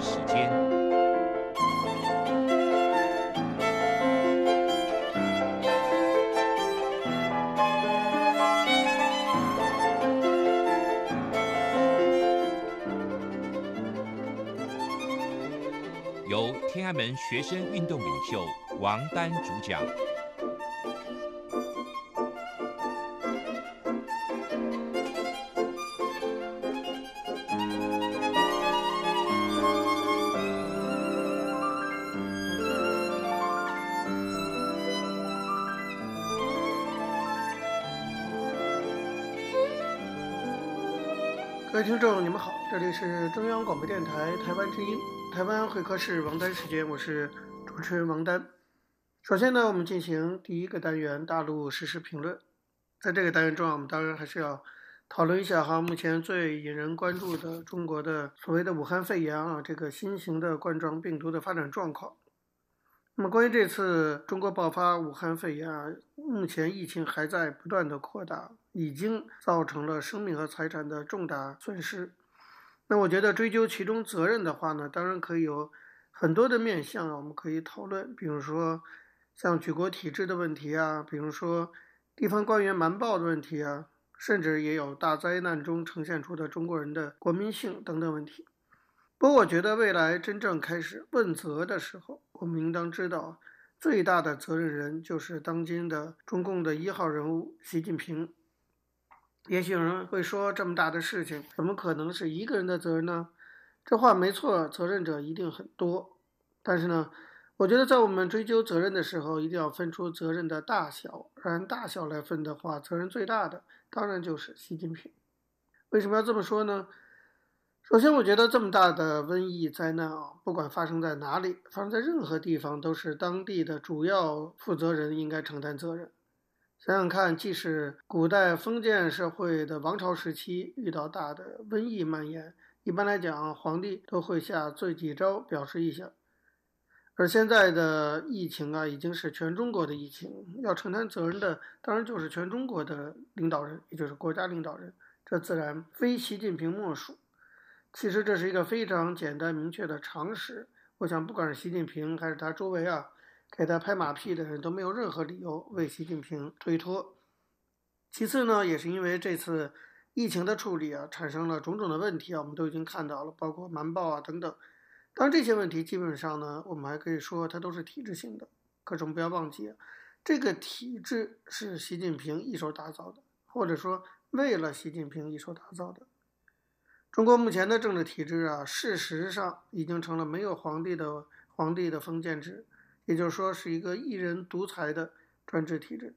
时间，由天安门学生运动领袖王丹主讲。里是中央广播电台台湾之音，台湾会客室王丹时间，我是主持人王丹。首先呢，我们进行第一个单元大陆实时评论。在这个单元中啊，我们当然还是要讨论一下哈，目前最引人关注的中国的所谓的武汉肺炎啊，这个新型的冠状病毒的发展状况。那么，关于这次中国爆发武汉肺炎啊，目前疫情还在不断的扩大。已经造成了生命和财产的重大损失。那我觉得追究其中责任的话呢，当然可以有很多的面向啊，我们可以讨论，比如说像举国体制的问题啊，比如说地方官员瞒报的问题啊，甚至也有大灾难中呈现出的中国人的国民性等等问题。不过，我觉得未来真正开始问责的时候，我们应当知道，最大的责任人就是当今的中共的一号人物习近平。也许有人会说，这么大的事情，怎么可能是一个人的责任呢？这话没错，责任者一定很多。但是呢，我觉得在我们追究责任的时候，一定要分出责任的大小。按大小来分的话，责任最大的当然就是习近平。为什么要这么说呢？首先，我觉得这么大的瘟疫灾难啊，不管发生在哪里，发生在任何地方，都是当地的主要负责人应该承担责任。想想看，即使古代封建社会的王朝时期遇到大的瘟疫蔓延，一般来讲，皇帝都会下罪己诏表示一下。而现在的疫情啊，已经是全中国的疫情，要承担责任的当然就是全中国的领导人，也就是国家领导人，这自然非习近平莫属。其实这是一个非常简单明确的常识，我想不管是习近平还是他周围啊。给他拍马屁的人都没有任何理由为习近平推脱。其次呢，也是因为这次疫情的处理啊，产生了种种的问题啊，我们都已经看到了，包括瞒报啊等等。当然，这些问题基本上呢，我们还可以说它都是体制性的。可是我们不要忘记，这个体制是习近平一手打造的，或者说为了习近平一手打造的。中国目前的政治体制啊，事实上已经成了没有皇帝的皇帝的封建制。也就是说，是一个一人独裁的专制体制。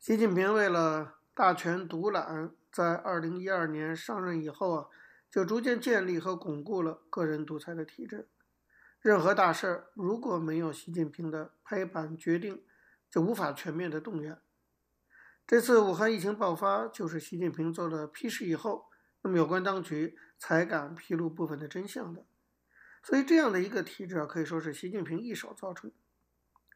习近平为了大权独揽，在二零一二年上任以后啊，就逐渐建立和巩固了个人独裁的体制。任何大事如果没有习近平的拍板决定，就无法全面的动员。这次武汉疫情爆发，就是习近平做了批示以后，那么有关当局才敢披露部分的真相的。所以，这样的一个体制啊，可以说是习近平一手造成的。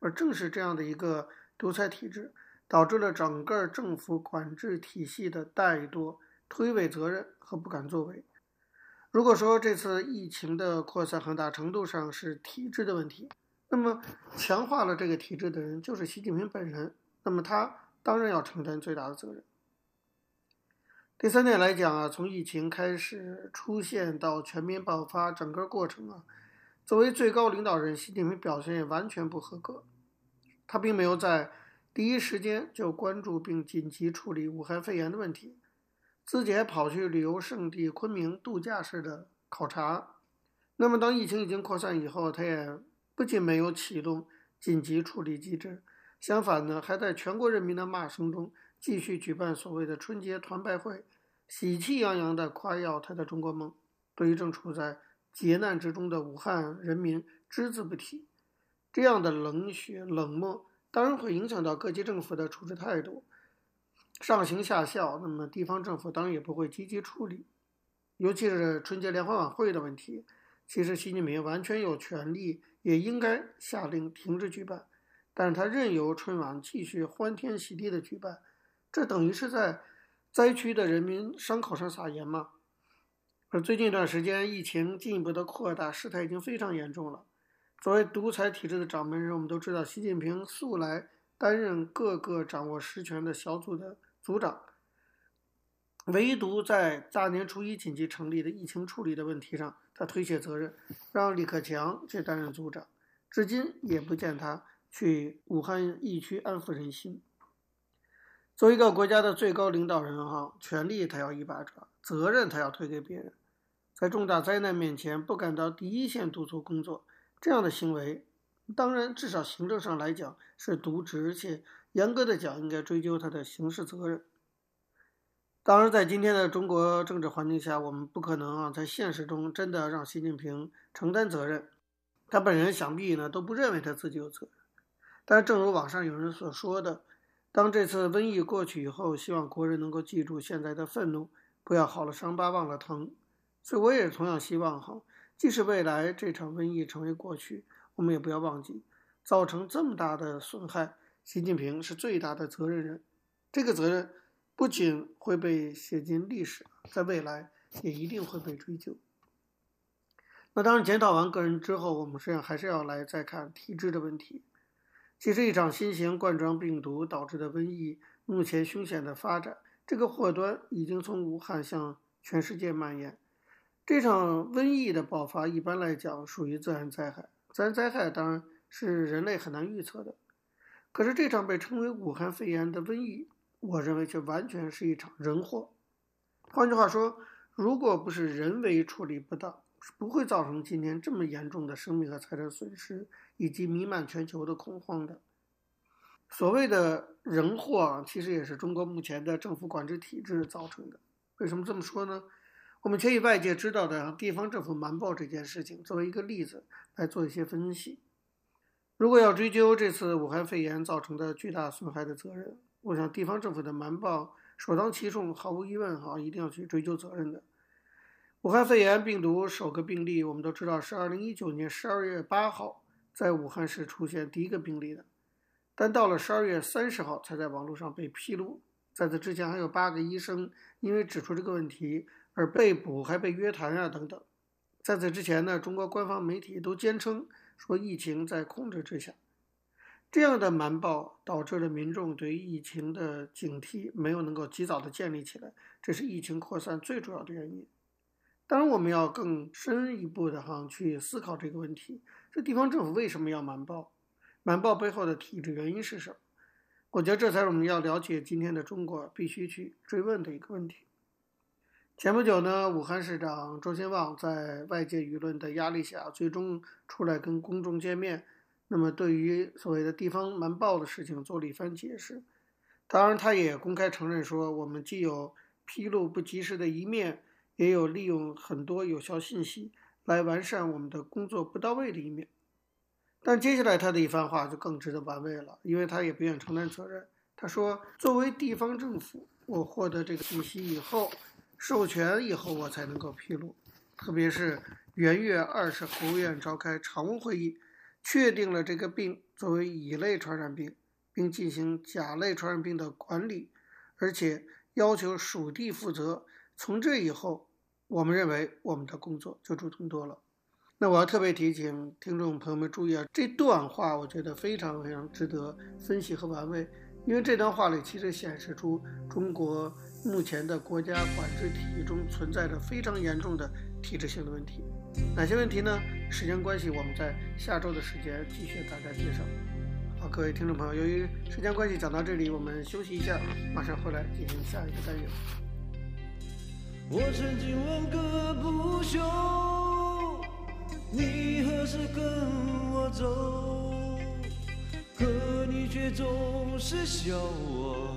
而正是这样的一个独裁体制，导致了整个政府管制体系的怠惰、推诿责任和不敢作为。如果说这次疫情的扩散很大程度上是体制的问题，那么强化了这个体制的人就是习近平本人，那么他当然要承担最大的责任。第三点来讲啊，从疫情开始出现到全面爆发，整个过程啊，作为最高领导人，习近平表现也完全不合格。他并没有在第一时间就关注并紧急处理武汉肺炎的问题，自己还跑去旅游胜地昆明度假式的考察。那么，当疫情已经扩散以后，他也不仅没有启动紧急处理机制，相反呢，还在全国人民的骂声中继续举办所谓的春节团拜会，喜气洋洋地夸耀他的中国梦，对于正处在劫难之中的武汉人民只字不提。这样的冷血冷漠，当然会影响到各级政府的处置态度，上行下效。那么地方政府当然也不会积极处理，尤其是春节联欢晚会的问题。其实习近平完全有权利，也应该下令停止举办，但是他任由春晚继续欢天喜地的举办，这等于是在灾区的人民伤口上撒盐吗？而最近一段时间，疫情进一步的扩大，事态已经非常严重了。作为独裁体制的掌门人，我们都知道，习近平素来担任各个掌握实权的小组的组长，唯独在大年初一紧急成立的疫情处理的问题上，他推卸责任，让李克强去担任组长，至今也不见他去武汉疫区安抚人心。作为一个国家的最高领导人，哈，权力他要一把抓，责任他要推给别人，在重大灾难面前不敢到第一线督促工作，这样的行为，当然至少行政上来讲是渎职，而且严格的讲应该追究他的刑事责任。当然，在今天的中国政治环境下，我们不可能啊在现实中真的让习近平承担责任，他本人想必呢都不认为他自己有责任。但，正如网上有人所说的。当这次瘟疫过去以后，希望国人能够记住现在的愤怒，不要好了伤疤忘了疼。所以我也同样希望哈，即使未来这场瘟疫成为过去，我们也不要忘记，造成这么大的损害，习近平是最大的责任人。这个责任不仅会被写进历史，在未来也一定会被追究。那当然，检讨完个人之后，我们实际上还是要来再看体制的问题。其实，一场新型冠状病毒导致的瘟疫，目前凶险的发展，这个祸端已经从武汉向全世界蔓延。这场瘟疫的爆发，一般来讲属于自然灾害。自然灾害当然是人类很难预测的。可是，这场被称为武汉肺炎的瘟疫，我认为却完全是一场人祸。换句话说，如果不是人为处理不当，是不会造成今天这么严重的生命和财产损失。以及弥漫全球的恐慌的所谓的人祸啊，其实也是中国目前的政府管制体制造成的。为什么这么说呢？我们先以外界知道的地方政府瞒报这件事情作为一个例子来做一些分析。如果要追究这次武汉肺炎造成的巨大损害的责任，我想地方政府的瞒报首当其冲，毫无疑问哈，一定要去追究责任的。武汉肺炎病毒首个病例，我们都知道是二零一九年十二月八号。在武汉市出现第一个病例的，但到了十二月三十号才在网络上被披露。在此之前，还有八个医生因为指出这个问题而被捕，还被约谈啊等等。在此之前呢，中国官方媒体都坚称说疫情在控制之下。这样的瞒报导致了民众对疫情的警惕没有能够及早的建立起来，这是疫情扩散最主要的原因。当然，我们要更深一步的哈去思考这个问题：这地方政府为什么要瞒报？瞒报背后的体制原因是什么？我觉得这才是我们要了解今天的中国必须去追问的一个问题。前不久呢，武汉市长周先旺在外界舆论的压力下，最终出来跟公众见面，那么对于所谓的地方瞒报的事情做了一番解释。当然，他也公开承认说，我们既有披露不及时的一面。也有利用很多有效信息来完善我们的工作不到位的一面，但接下来他的一番话就更值得玩味了，因为他也不愿承担责任。他说：“作为地方政府，我获得这个信息以后，授权以后，我才能够披露。特别是元月二十，国务院召开常务会议，确定了这个病作为乙类传染病，并进行甲类传染病的管理，而且要求属地负责。从这以后。”我们认为我们的工作就主动多了。那我要特别提醒听众朋友们注意啊，这段话我觉得非常非常值得分析和玩味，因为这段话里其实显示出中国目前的国家管制体系中存在着非常严重的体制性的问题。哪些问题呢？时间关系，我们在下周的时间继续给大家介绍。好，各位听众朋友，由于时间关系讲到这里，我们休息一下，马上回来进行下一个单元。我曾经问个不休，你何时跟我走？可你却总是笑我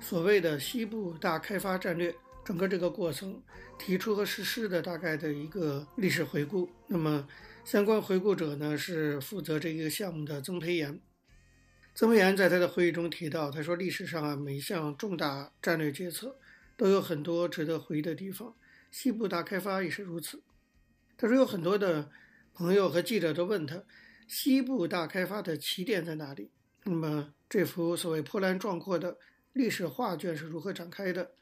所谓的西部大开发战略，整个这个过程提出和实施的大概的一个历史回顾。那么，相关回顾者呢是负责这一个项目的曾培炎。曾培炎在他的会议中提到，他说历史上啊每一项重大战略决策都有很多值得回忆的地方，西部大开发也是如此。他说有很多的朋友和记者都问他，西部大开发的起点在哪里？那么这幅所谓波澜壮阔的。历史画卷是如何展开的？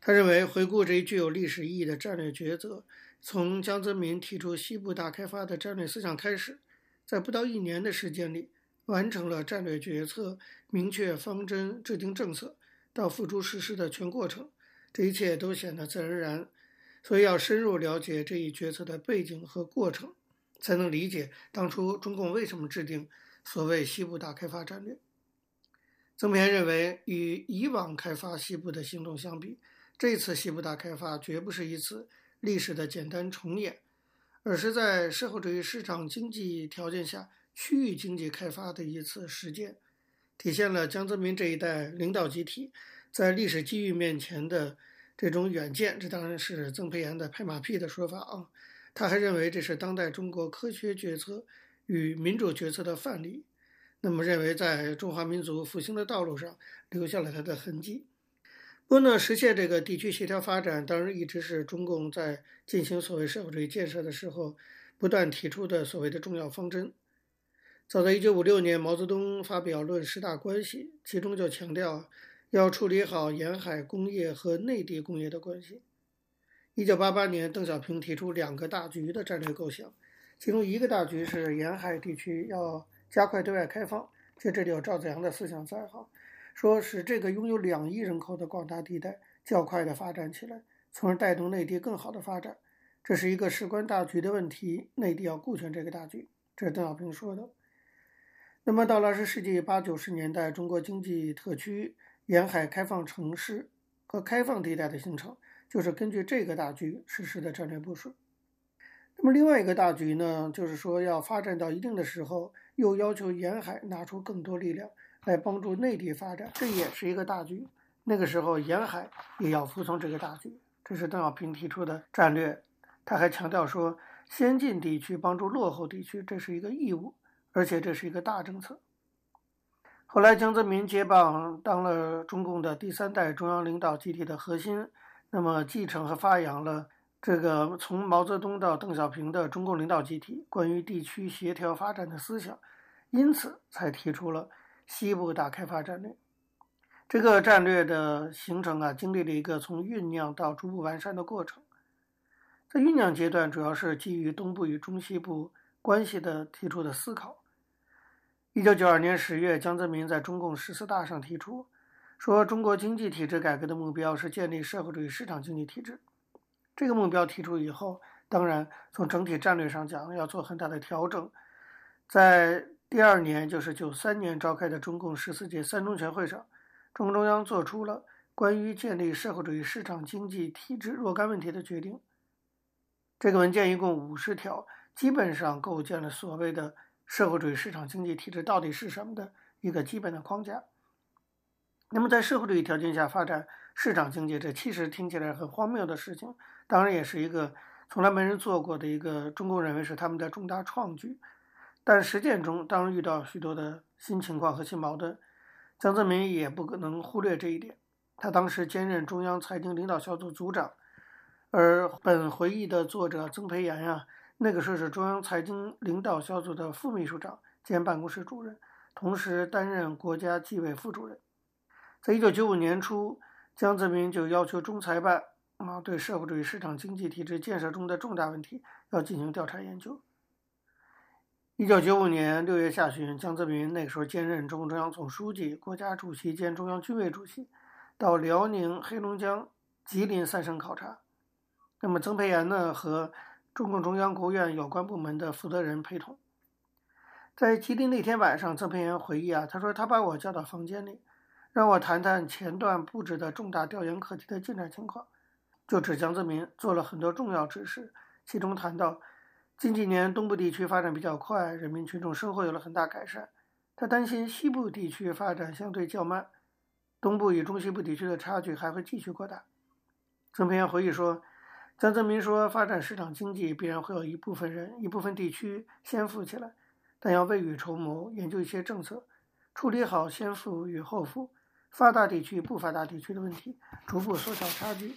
他认为，回顾这一具有历史意义的战略抉择，从江泽民提出西部大开发的战略思想开始，在不到一年的时间里，完成了战略决策、明确方针、制定政策到付诸实施的全过程。这一切都显得自然而然。所以，要深入了解这一决策的背景和过程，才能理解当初中共为什么制定所谓西部大开发战略。曾培炎认为，与以往开发西部的行动相比，这次西部大开发绝不是一次历史的简单重演，而是在社会主义市场经济条件下区域经济开发的一次实践，体现了江泽民这一代领导集体在历史机遇面前的这种远见。这当然是曾培炎的拍马屁的说法啊，他还认为这是当代中国科学决策与民主决策的范例。那么认为，在中华民族复兴的道路上留下了他的痕迹。不过呢，实现这个地区协调发展，当然一直是中共在进行所谓社会主义建设的时候不断提出的所谓的重要方针。早在1956年，毛泽东发表《论十大关系》，其中就强调要处理好沿海工业和内地工业的关系。1988年，邓小平提出两个大局的战略构想，其中一个大局是沿海地区要。加快对外开放，其实这里有赵子阳的思想在哈，说使这个拥有两亿人口的广大地带较快的发展起来，从而带动内地更好的发展，这是一个事关大局的问题，内地要顾全这个大局，这是邓小平说的。那么到了二十世纪八九十年代，中国经济特区沿海开放城市和开放地带的形成，就是根据这个大局实施的战略部署。那么另外一个大局呢，就是说要发展到一定的时候，又要求沿海拿出更多力量来帮助内地发展，这也是一个大局。那个时候沿海也要服从这个大局，这是邓小平提出的战略。他还强调说，先进地区帮助落后地区，这是一个义务，而且这是一个大政策。后来江泽民接棒当了中共的第三代中央领导集体的核心，那么继承和发扬了。这个从毛泽东到邓小平的中共领导集体关于地区协调发展的思想，因此才提出了西部大开发战略。这个战略的形成啊，经历了一个从酝酿到逐步完善的过程。在酝酿阶段，主要是基于东部与中西部关系的提出的思考。一九九二年十月，江泽民在中共十四大上提出，说中国经济体制改革的目标是建立社会主义市场经济体制。这个目标提出以后，当然从整体战略上讲要做很大的调整。在第二年，就是九三年召开的中共十四届三中全会上，中共中央做出了关于建立社会主义市场经济体制若干问题的决定。这个文件一共五十条，基本上构建了所谓的社会主义市场经济体制到底是什么的一个基本的框架。那么，在社会主义条件下发展市场经济，这其实听起来很荒谬的事情。当然，也是一个从来没人做过的一个中共认为是他们的重大创举，但实践中当然遇到许多的新情况和新矛盾。江泽民也不可能忽略这一点。他当时兼任中央财经领导小组组长，而本回忆的作者曾培炎呀，那个时候是中央财经领导小组的副秘书长兼办公室主任，同时担任国家纪委副主任。在一九九五年初，江泽民就要求中财办。啊，对社会主义市场经济体制建设中的重大问题要进行调查研究。一九九五年六月下旬，江泽民那个时候兼任中共中央总书记、国家主席兼中央军委主席，到辽宁、黑龙江、吉林三省考察。那么曾培炎呢，和中共中央、国务院有关部门的负责人陪同。在吉林那天晚上，曾培炎回忆啊，他说他把我叫到房间里，让我谈谈前段布置的重大调研课题的进展情况，就指江泽民做了很多重要指示，其中谈到近几年东部地区发展比较快，人民群众生活有了很大改善，他担心西部地区发展相对较慢，东部与中西部地区的差距还会继续扩大。曾培炎回忆说。江泽民说：“发展市场经济必然会有一部分人、一部分地区先富起来，但要未雨绸缪，研究一些政策，处理好先富与后富、发达地区不发达地区的问题，逐步缩小差距，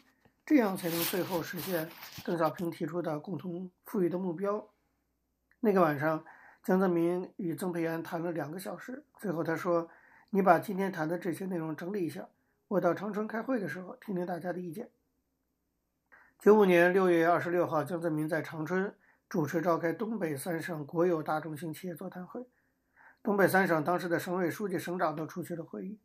这样才能最后实现邓小平提出的共同富裕的目标。”那个晚上，江泽民与曾培炎谈了两个小时，最后他说：“你把今天谈的这些内容整理一下，我到长春开会的时候听听大家的意见。”九五年六月二十六号，江泽民在长春主持召开东北三省国有大中型企业座谈会，东北三省当时的省委书记、省长都出席了会议。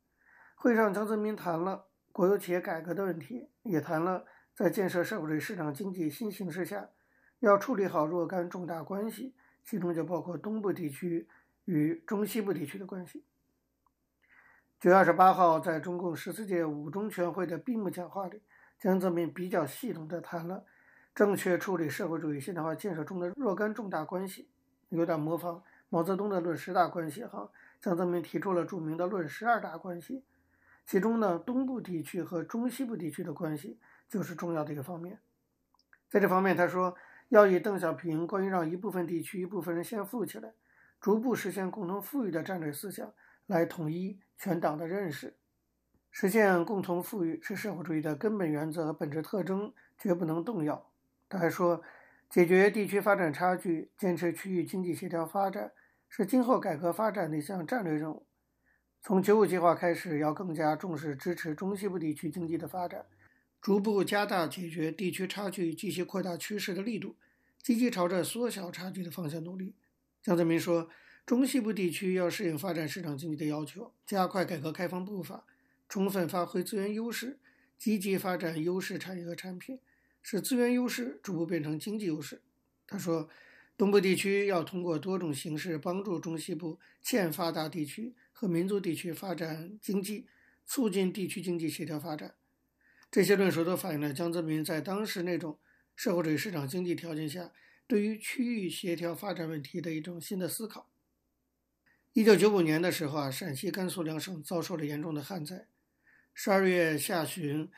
会上，江泽民谈了国有企业改革的问题，也谈了在建设社会主义市场经济新形势下要处理好若干重大关系，其中就包括东部地区与中西部地区的关系。九月二十八号，在中共十四届五中全会的闭幕讲话里。江泽民比较系统地谈了正确处理社会主义现代化建设中的若干重大关系，有点模仿毛泽东的论十大关系哈。江泽民提出了著名的论十二大关系，其中呢，东部地区和中西部地区的关系就是重要的一个方面。在这方面，他说要以邓小平关于让一部分地区一部分人先富起来，逐步实现共同富裕的战略思想来统一全党的认识。实现共同富裕是社会主义的根本原则和本质特征，绝不能动摇。他还说，解决地区发展差距、坚持区域经济协调发展，是今后改革发展的一项战略任务。从九五计划开始，要更加重视支持中西部地区经济的发展，逐步加大解决地区差距继续扩大趋势的力度，积极朝着缩小差距的方向努力。江泽民说，中西部地区要适应发展市场经济的要求，加快改革开放步伐。充分发挥资源优势，积极发展优势产业和产品，使资源优势逐步变成经济优势。他说，东部地区要通过多种形式帮助中西部欠发达地区和民族地区发展经济，促进地区经济协调发展。这些论述都反映了江泽民在当时那种社会主义市场经济条件下，对于区域协调发展问题的一种新的思考。一九九五年的时候啊，陕西、甘肃两省遭受了严重的旱灾。十二月下旬，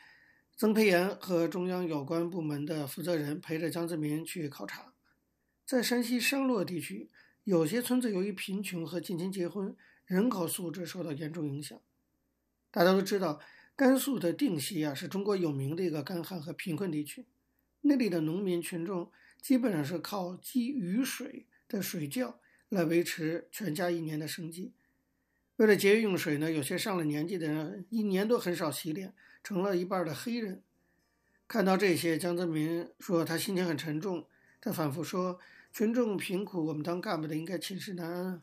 曾培炎和中央有关部门的负责人陪着江泽民去考察。在山西商洛地区，有些村子由于贫穷和近亲结婚，人口素质受到严重影响。大家都知道，甘肃的定西啊，是中国有名的一个干旱和贫困地区。那里的农民群众基本上是靠积雨水的水窖来维持全家一年的生计。为了节约用水呢，有些上了年纪的人一年都很少洗脸，成了一半的黑人。看到这些，江泽民说他心情很沉重，他反复说：“群众贫苦，我们当干部的应该寝食难安。”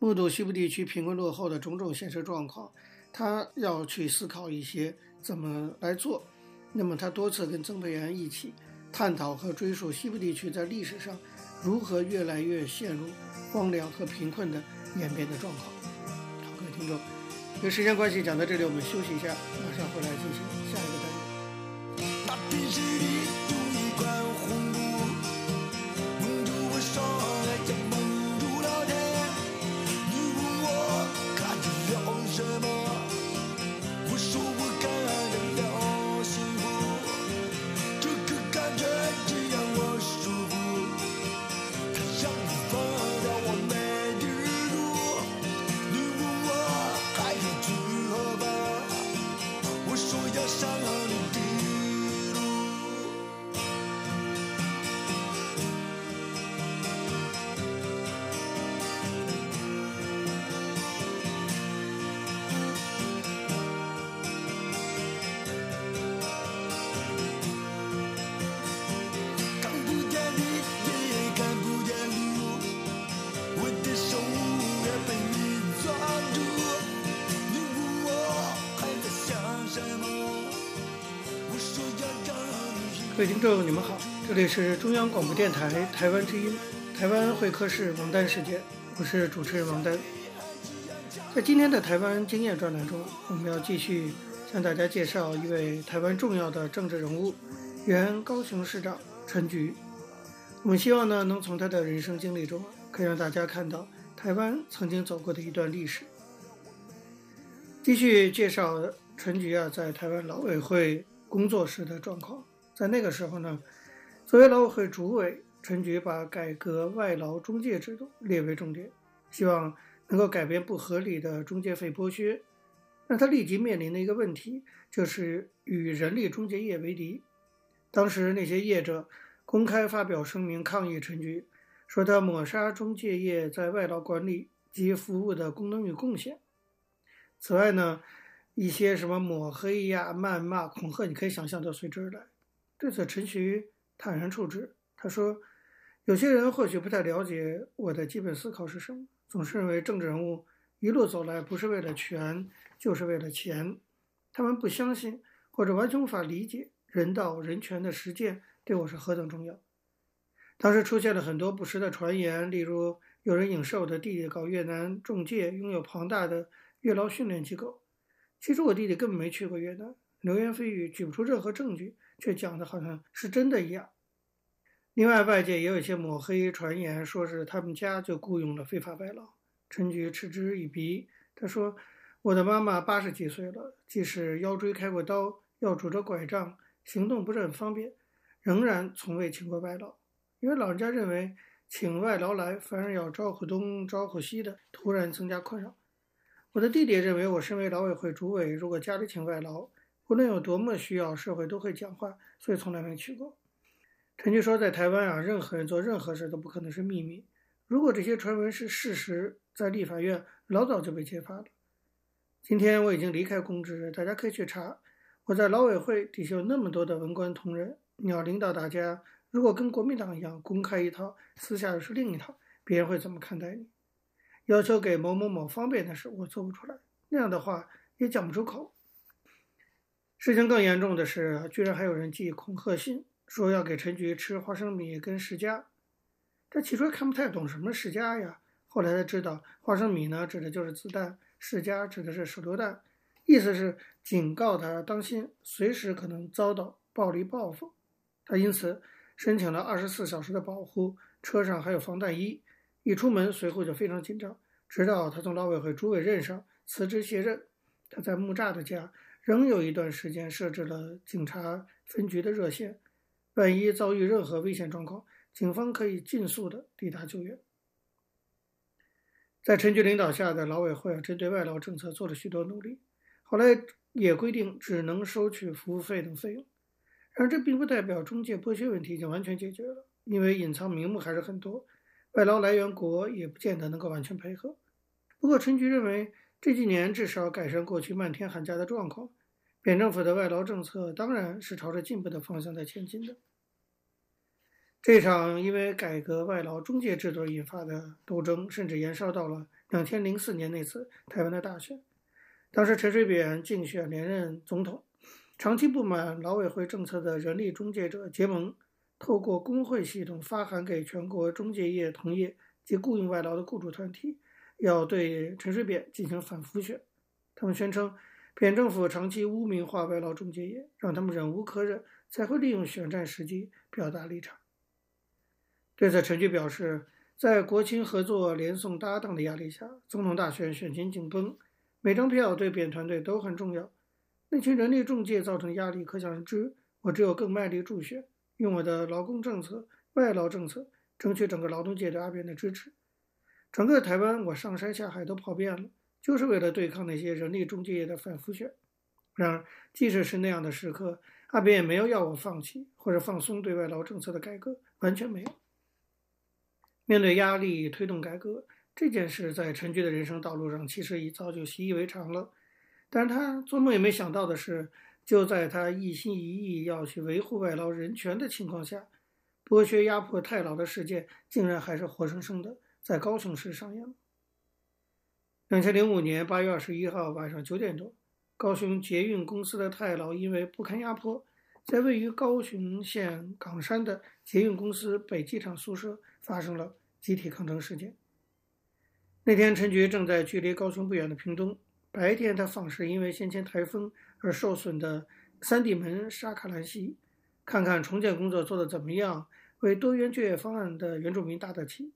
目睹西部地区贫困落后的种种现实状况，他要去思考一些怎么来做。那么他多次跟曾培炎一起探讨和追溯西部地区在历史上如何越来越陷入荒凉和贫困的演变的状况。好，各位听众，因为时间关系，讲到这里，我们休息一下，马上回来继续各位听众，你们好，这里是中央广播电台台湾之音，台湾会客室王丹时间，我是主持人王丹。在今天的台湾经验专栏中，我们要继续向大家介绍一位台湾重要的政治人物，原高雄市长陈菊。我们希望呢，能从他的人生经历中，可以让大家看到台湾曾经走过的一段历史。继续介绍陈菊啊，在台湾老委会。工作时的状况，在那个时候呢，作为劳委会主委，陈菊把改革外劳中介制度列为重点，希望能够改变不合理的中介费剥削。那他立即面临的一个问题就是与人力中介业为敌。当时那些业者公开发表声明抗议陈菊，说他抹杀中介业在外劳管理及服务的功能与贡献。此外呢，一些什么抹黑呀、谩骂、恐吓，你可以想象都随之而来。对此，陈菊坦然处之。他说：“有些人或许不太了解我的基本思考是什么，总是认为政治人物一路走来不是为了权，就是为了钱。他们不相信或者完全无法理解人道人权的实践对我是何等重要。”当时出现了很多不实的传言，例如有人影射我的弟弟搞越南仲介，拥有庞大的越劳训练机构。其实我弟弟根本没去过越南，流言蜚语举不出任何证据，却讲的好像是真的一样。另外，外界也有一些抹黑传言，说是他们家就雇佣了非法外劳。陈菊嗤之以鼻，他说：“我的妈妈八十几岁了，即使腰椎开过刀，要拄着拐杖，行动不是很方便，仍然从未请过外劳，因为老人家认为请外劳来，反而要招呼东招呼西的，突然增加困扰。”我的弟弟认为，我身为劳委会主委，如果家里请外劳，无论有多么需要，社会都会讲话，所以从来没去过。陈局说，在台湾啊，任何人做任何事都不可能是秘密。如果这些传闻是事实，在立法院老早就被揭发了。今天我已经离开公职，大家可以去查。我在劳委会底下有那么多的文官同仁，你要领导大家，如果跟国民党一样，公开一套，私下又是另一套，别人会怎么看待你？要求给某某某方便的事，我做不出来。那样的话也讲不出口。事情更严重的是，居然还有人寄恐吓信，说要给陈菊吃花生米跟释迦。这起初看不太懂什么释迦呀，后来才知道，花生米呢指的就是子弹，释迦指的是手榴弹，意思是警告他当心，随时可能遭到暴力报复。他因此申请了二十四小时的保护，车上还有防弹衣。一出门，随后就非常紧张，直到他从老委会主委任上辞职卸任。他在木栅的家仍有一段时间设置了警察分局的热线，万一遭遇任何危险状况，警方可以尽速的抵达救援。在陈局领导下的劳委会针对外劳政策做了许多努力，后来也规定只能收取服务费等费用。然而，这并不代表中介剥削问题已经完全解决了，因为隐藏名目还是很多。外劳来源国也不见得能够完全配合。不过，陈局认为这几年至少改善过去漫天喊价的状况。扁政府的外劳政策当然是朝着进步的方向在前进的。这场因为改革外劳中介制度引发的斗争，甚至延烧到了两千零四年那次台湾的大选。当时陈水扁竞选连任总统，长期不满劳委会政策的人力中介者结盟。透过工会系统发函给全国中介业同业及雇佣外劳的雇主团体，要对陈水扁进行反辅选。他们宣称，扁政府长期污名化外劳中介业，让他们忍无可忍，才会利用选战时机表达立场。对此，陈菊表示，在国亲合作连宋搭档的压力下，总统大选选情紧绷，每张票对扁团队都很重要。那群人力中介造成压力可想而知，我只有更卖力助选。用我的劳工政策、外劳政策，争取整个劳动界对阿扁的支持。整个台湾，我上山下海都跑遍了，就是为了对抗那些人力中介业的反辅选。然而，即使是那样的时刻，阿扁也没有要我放弃或者放松对外劳政策的改革，完全没有。面对压力推动改革这件事，在陈菊的人生道路上，其实已早就习以为常了。但他做梦也没想到的是。就在他一心一意要去维护外劳人权的情况下，剥削压迫太劳的事件竟然还是活生生的在高雄市上演。两千零五年八月二十一号晚上九点多，高雄捷运公司的太劳因为不堪压迫，在位于高雄县岗山的捷运公司北机场宿舍发生了集体抗争事件。那天，陈菊正在距离高雄不远的屏东。白天，他访视因为先前台风而受损的三地门沙卡兰溪，看看重建工作做得怎么样，为多元就业方案的原住民打打气。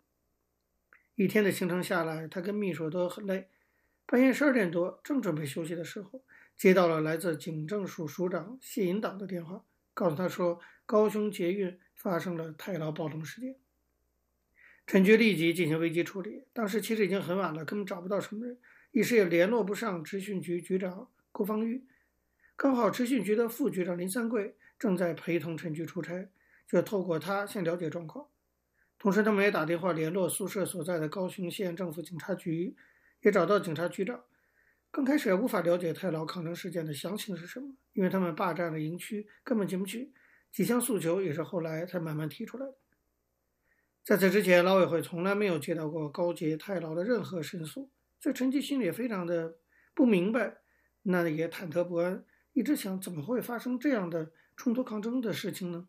一天的行程下来，他跟秘书都很累。半夜十二点多，正准备休息的时候，接到了来自警政署署长谢银导的电话，告诉他说高雄捷运发生了太劳暴动事件。陈局立即进行危机处理。当时其实已经很晚了，根本找不到什么人，一时也联络不上执训局局长郭芳玉。刚好执训局的副局长林三桂正在陪同陈局出差，就透过他先了解状况。同时，他们也打电话联络宿舍所在的高雄县政府警察局，也找到警察局长。刚开始也无法了解太劳抗争事件的详情是什么，因为他们霸占了营区，根本进不去。几项诉求也是后来才慢慢提出来的。在此之前，劳委会从来没有接到过高捷太劳的任何申诉，所以陈菊心里也非常的不明白，那也忐忑不安，一直想怎么会发生这样的冲突抗争的事情呢？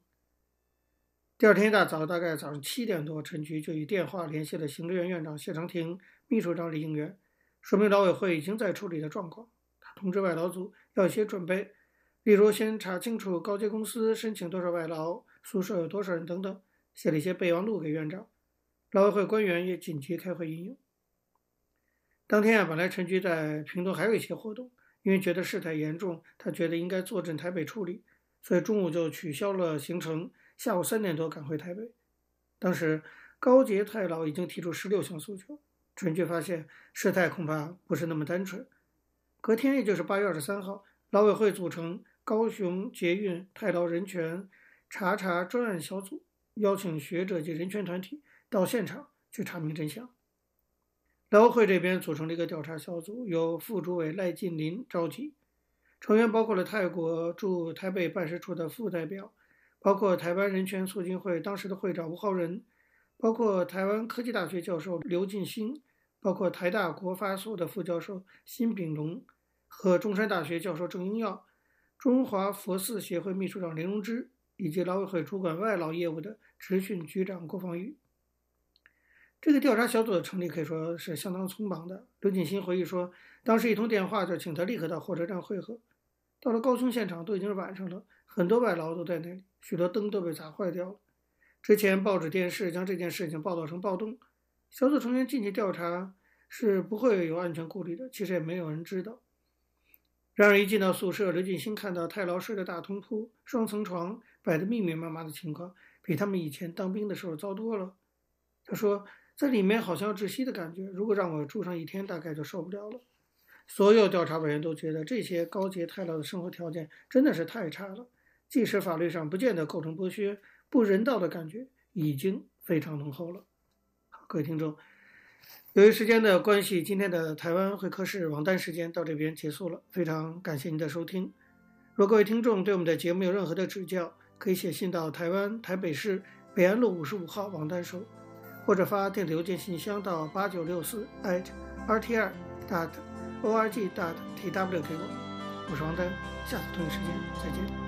第二天一大早，大概早上七点多，陈局就以电话联系了行政院院长谢长廷、秘书长李应元，说明劳委会已经在处理的状况。他通知外劳组要一些准备，例如先查清楚高阶公司申请多少外劳，宿舍有多少人等等。写了一些备忘录给院长，劳委会官员也紧急开会应用。当天啊，本来陈局在屏东还有一些活动，因为觉得事态严重，他觉得应该坐镇台北处理，所以中午就取消了行程，下午三点多赶回台北。当时高捷太劳已经提出十六项诉求，陈菊发现事态恐怕不是那么单纯。隔天，也就是八月二十三号，劳委会组成高雄捷运太劳人权查查专案小组。邀请学者及人权团体到现场去查明真相。劳委会这边组成了一个调查小组，由副主委赖晋林召集，成员包括了泰国驻台北办事处的副代表，包括台湾人权促进会当时的会长吴浩仁，包括台湾科技大学教授刘进兴，包括台大国发所的副教授辛炳龙和中山大学教授郑英耀，中华佛寺协会秘书长林荣之。以及劳委会主管外劳业务的职训局长郭芳玉，这个调查小组的成立可以说是相当匆忙的。刘锦新回忆说，当时一通电话就请他立刻到火车站会合。到了高雄现场都已经是晚上了，很多外劳都在那里，许多灯都被砸坏掉了。之前报纸电视将这件事情报道成暴动，小组成员进去调查是不会有安全顾虑的，其实也没有人知道。然而一进到宿舍，刘俊新看到太劳睡的大通铺、双层床。摆得密密麻麻的情况，比他们以前当兵的时候糟多了。他说，在里面好像要窒息的感觉，如果让我住上一天，大概就受不了了。所有调查委员都觉得这些高捷太劳的生活条件真的是太差了，即使法律上不见得构成剥削，不人道的感觉已经非常浓厚了。好，各位听众，由于时间的关系，今天的台湾会客室王丹时间到这边结束了，非常感谢您的收听。如果各位听众对我们的节目有任何的指教，可以写信到台湾台北市北安路五十五号王丹收，或者发电子邮件信箱到八九六四 @rti dot org dot tw 给我。我是王丹，下次同一时间再见。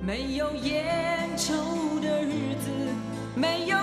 没有烟抽的日子，没有